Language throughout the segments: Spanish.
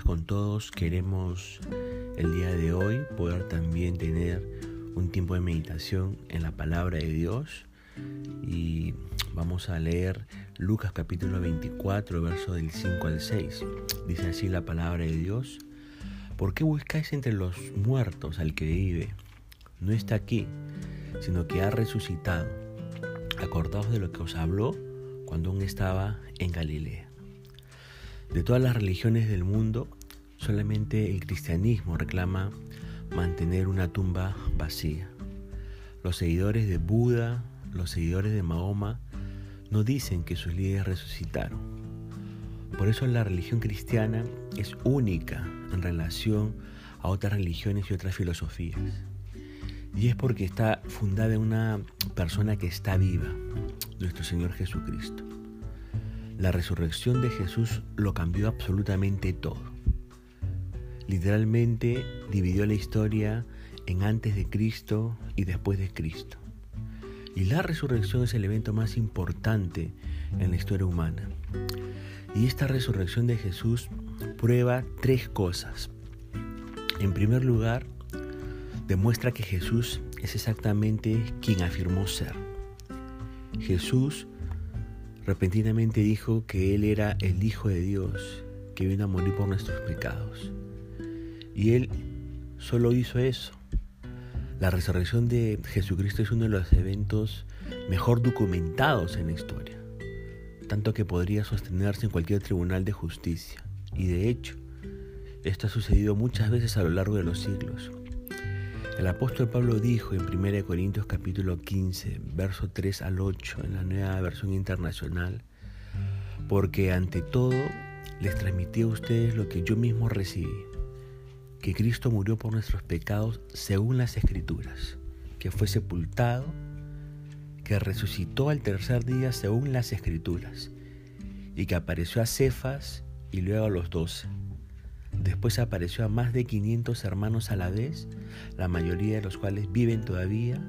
con todos. Queremos el día de hoy poder también tener un tiempo de meditación en la palabra de Dios y vamos a leer Lucas capítulo 24, verso del 5 al 6. Dice así la palabra de Dios. ¿Por qué buscáis entre los muertos al que vive? No está aquí, sino que ha resucitado. Acordaos de lo que os habló cuando aún estaba en Galilea. De todas las religiones del mundo, solamente el cristianismo reclama mantener una tumba vacía. Los seguidores de Buda, los seguidores de Mahoma, no dicen que sus líderes resucitaron. Por eso la religión cristiana es única en relación a otras religiones y otras filosofías. Y es porque está fundada en una persona que está viva, nuestro Señor Jesucristo. La resurrección de Jesús lo cambió absolutamente todo. Literalmente dividió la historia en antes de Cristo y después de Cristo. Y la resurrección es el evento más importante en la historia humana. Y esta resurrección de Jesús prueba tres cosas. En primer lugar, demuestra que Jesús es exactamente quien afirmó ser. Jesús repentinamente dijo que Él era el Hijo de Dios, que vino a morir por nuestros pecados. Y Él solo hizo eso. La resurrección de Jesucristo es uno de los eventos mejor documentados en la historia, tanto que podría sostenerse en cualquier tribunal de justicia. Y de hecho, esto ha sucedido muchas veces a lo largo de los siglos. El apóstol Pablo dijo en 1 Corintios capítulo 15, verso 3 al 8, en la nueva versión internacional, porque ante todo les transmití a ustedes lo que yo mismo recibí, que Cristo murió por nuestros pecados según las escrituras, que fue sepultado, que resucitó al tercer día según las escrituras, y que apareció a Cefas y luego a los doce. Después apareció a más de 500 hermanos a la vez, la mayoría de los cuales viven todavía,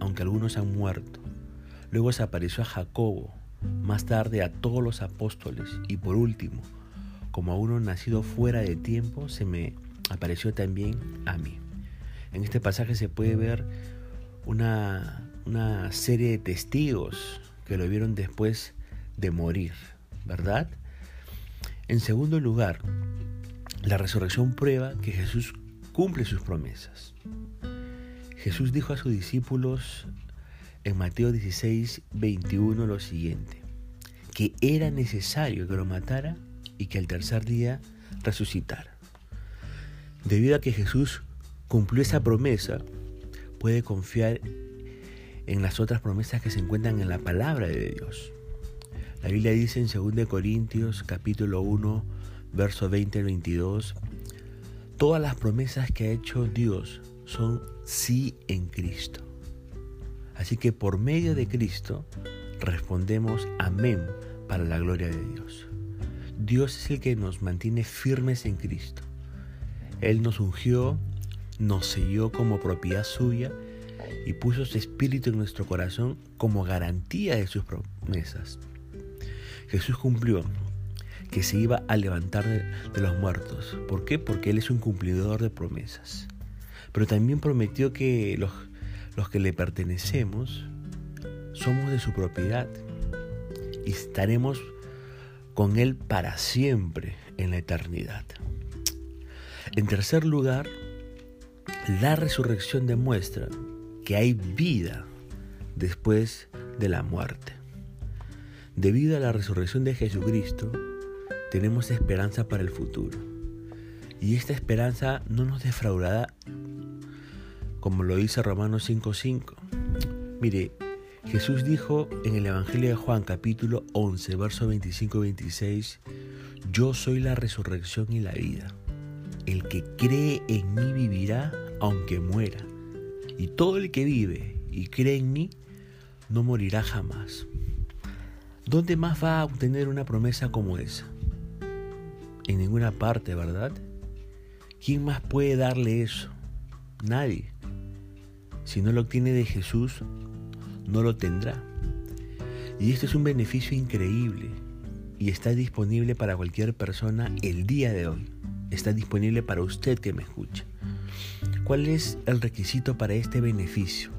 aunque algunos han muerto. Luego se apareció a Jacobo, más tarde a todos los apóstoles y por último, como a uno nacido fuera de tiempo, se me apareció también a mí. En este pasaje se puede ver una, una serie de testigos que lo vieron después de morir, ¿verdad? En segundo lugar, la resurrección prueba que Jesús cumple sus promesas. Jesús dijo a sus discípulos en Mateo 16, 21 lo siguiente, que era necesario que lo matara y que al tercer día resucitara. Debido a que Jesús cumplió esa promesa, puede confiar en las otras promesas que se encuentran en la palabra de Dios. La Biblia dice en 2 Corintios capítulo 1, verso 20 al 22, todas las promesas que ha hecho Dios son sí en Cristo. Así que por medio de Cristo respondemos amén para la gloria de Dios. Dios es el que nos mantiene firmes en Cristo. Él nos ungió, nos selló como propiedad suya y puso su espíritu en nuestro corazón como garantía de sus promesas. Jesús cumplió que se iba a levantar de, los muertos. ¿Por qué? Porque Él es un cumplidor de promesas. Pero también prometió que los, los que le pertenecemos somos de su propiedad y estaremos con Él para siempre en la eternidad. En tercer lugar, la resurrección demuestra que hay vida después de la muerte. Debido a la resurrección de Jesucristo, tenemos esperanza para el futuro. Y esta esperanza no nos defraudará, como lo dice Romanos 5.5. Mire, Jesús dijo en el Evangelio de Juan capítulo 11, verso 25 26, Yo soy la resurrección y la vida. El que cree en mí vivirá aunque muera. Y todo el que vive y cree en mí no morirá jamás. ¿Dónde más va a obtener una promesa como esa? En ninguna parte, ¿verdad? ¿Quién más puede darle eso? Nadie. Si no lo obtiene de Jesús, no lo tendrá. Y esto es un beneficio increíble y está disponible para cualquier persona el día de hoy. está disponible para usted que me escucha. ¿Cuál es el requisito para este beneficio?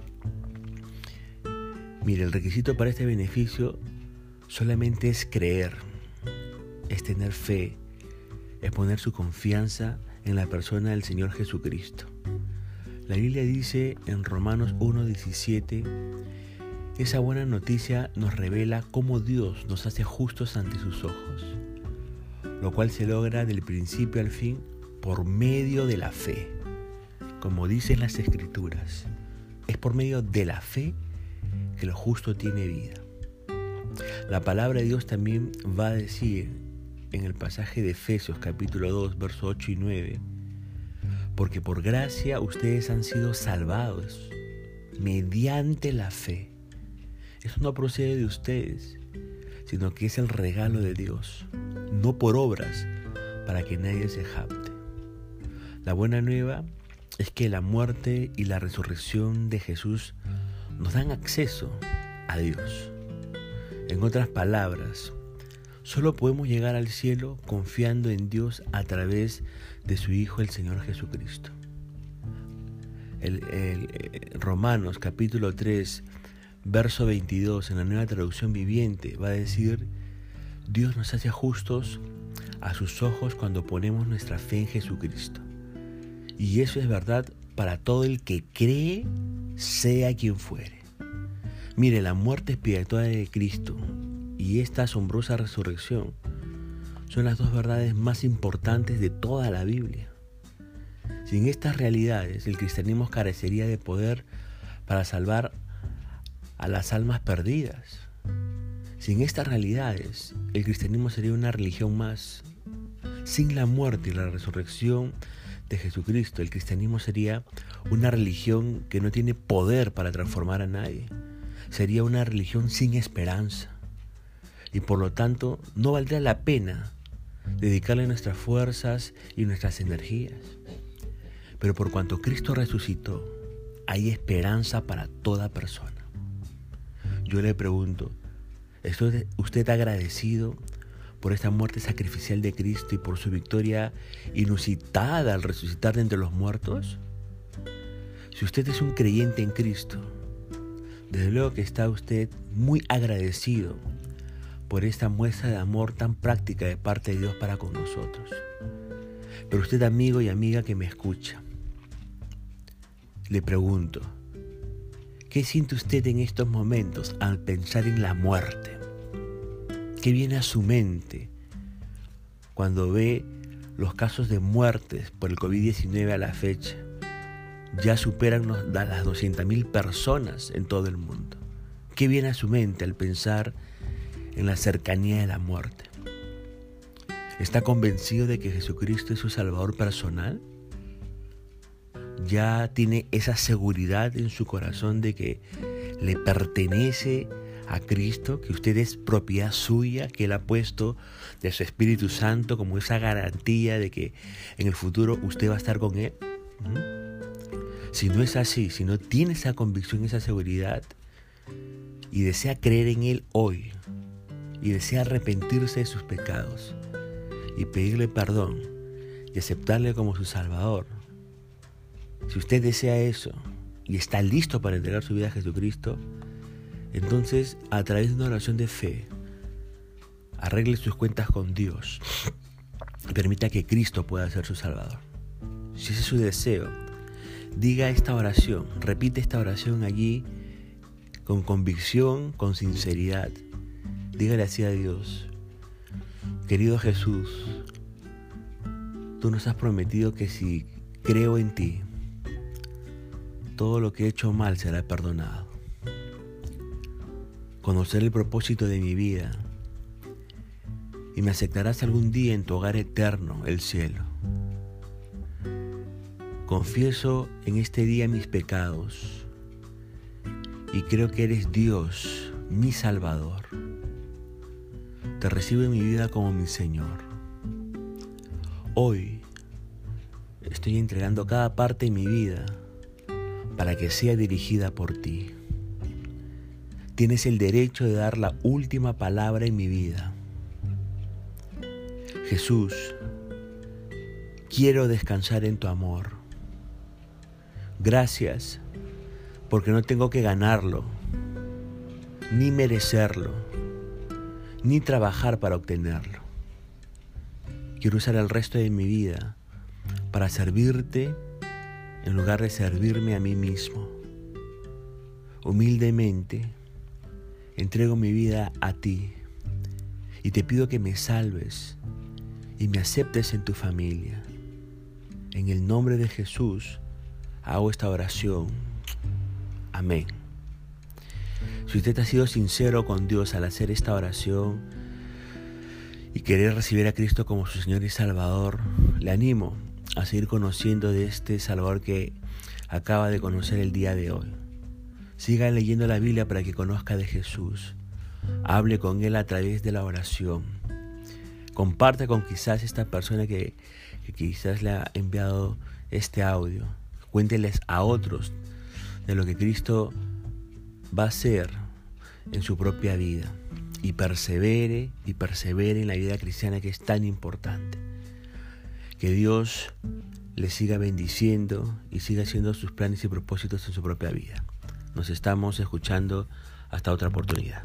Mire, el requisito para este beneficio solamente es creer, es tener fe, es poner su confianza en la persona del Señor Jesucristo. La Biblia dice en Romanos 1.17, esa buena noticia nos revela cómo Dios nos hace justos ante sus ojos, lo cual se logra del principio al fin por medio de la fe. Como dicen las escrituras, es por medio de la fe que lo justo tiene vida. La palabra de Dios también va a decir en el pasaje de Efesios capítulo 2, versos 8 y 9, porque por gracia ustedes han sido salvados mediante la fe. Eso no procede de ustedes, sino que es el regalo de Dios, no por obras, para que nadie se jacte. La buena nueva es que la muerte y la resurrección de Jesús nos dan acceso a Dios. En otras palabras, solo podemos llegar al cielo confiando en Dios a través de su Hijo el Señor Jesucristo. El, eh, Romanos capítulo 3, verso 22 en la nueva traducción viviente va a decir, Dios nos hace justos a sus ojos cuando ponemos nuestra fe en Jesucristo. Y eso es verdad para todo el que cree, sea quien fuere. Mire, la muerte expiatoria de Cristo y esta asombrosa resurrección son las dos verdades más importantes de toda la Biblia. Sin estas realidades, el cristianismo carecería de poder para salvar a las almas perdidas. Sin estas realidades, el cristianismo sería una religión más. Sin la muerte y la resurrección de Jesucristo, el cristianismo sería una religión que no tiene poder para transformar a nadie. Sería una religión sin esperanza. Y por lo tanto, no valdría la pena dedicarle nuestras fuerzas y nuestras energías. Pero por cuanto Cristo resucitó, hay esperanza para toda persona. Yo le pregunto, ¿estoy usted agradecido por esta muerte sacrificial de Cristo y por su victoria inusitada al resucitar de entre los muertos? Si usted es un creyente en Cristo, desde luego que está usted muy agradecido por esta muestra de amor tan práctica de parte de Dios para con nosotros. Pero usted amigo y amiga que me escucha, le pregunto, ¿qué siente usted en estos momentos al pensar en la muerte? ¿Qué viene a su mente cuando ve los casos de muertes por el COVID-19 a la fecha? Ya superan las 200.000 personas en todo el mundo. ¿Qué viene a su mente al pensar en la cercanía de la muerte? ¿Está convencido de que Jesucristo es su Salvador personal? ¿Ya tiene esa seguridad en su corazón de que le pertenece a Cristo, que usted es propiedad suya, que Él ha puesto de su Espíritu Santo como esa garantía de que en el futuro usted va a estar con Él. Si no es así, si no tiene esa convicción, esa seguridad, y desea creer en Él hoy, y desea arrepentirse de sus pecados, y pedirle perdón, y aceptarle como su Salvador, si usted desea eso, y está listo para entregar su vida a Jesucristo, entonces, a través de una oración de fe, arregle sus cuentas con Dios y permita que Cristo pueda ser su Salvador. Si ese es su deseo, diga esta oración, repite esta oración allí con convicción, con sinceridad. Dígale así a Dios, querido Jesús, tú nos has prometido que si creo en ti, todo lo que he hecho mal será perdonado conocer el propósito de mi vida y me aceptarás algún día en tu hogar eterno, el cielo. Confieso en este día mis pecados y creo que eres Dios, mi Salvador. Te recibo en mi vida como mi Señor. Hoy estoy entregando cada parte de mi vida para que sea dirigida por ti. Tienes el derecho de dar la última palabra en mi vida. Jesús, quiero descansar en tu amor. Gracias porque no tengo que ganarlo, ni merecerlo, ni trabajar para obtenerlo. Quiero usar el resto de mi vida para servirte en lugar de servirme a mí mismo. Humildemente entrego mi vida a ti y te pido que me salves y me aceptes en tu familia. En el nombre de Jesús hago esta oración. Amén. Si usted ha sido sincero con Dios al hacer esta oración y querer recibir a Cristo como su Señor y Salvador, le animo a seguir conociendo de este Salvador que acaba de conocer el día de hoy. Siga leyendo la Biblia para que conozca de Jesús. Hable con Él a través de la oración. Comparte con quizás esta persona que, que quizás le ha enviado este audio. Cuénteles a otros de lo que Cristo va a hacer en su propia vida. Y persevere y persevere en la vida cristiana que es tan importante. Que Dios le siga bendiciendo y siga haciendo sus planes y propósitos en su propia vida. Nos estamos escuchando hasta otra oportunidad.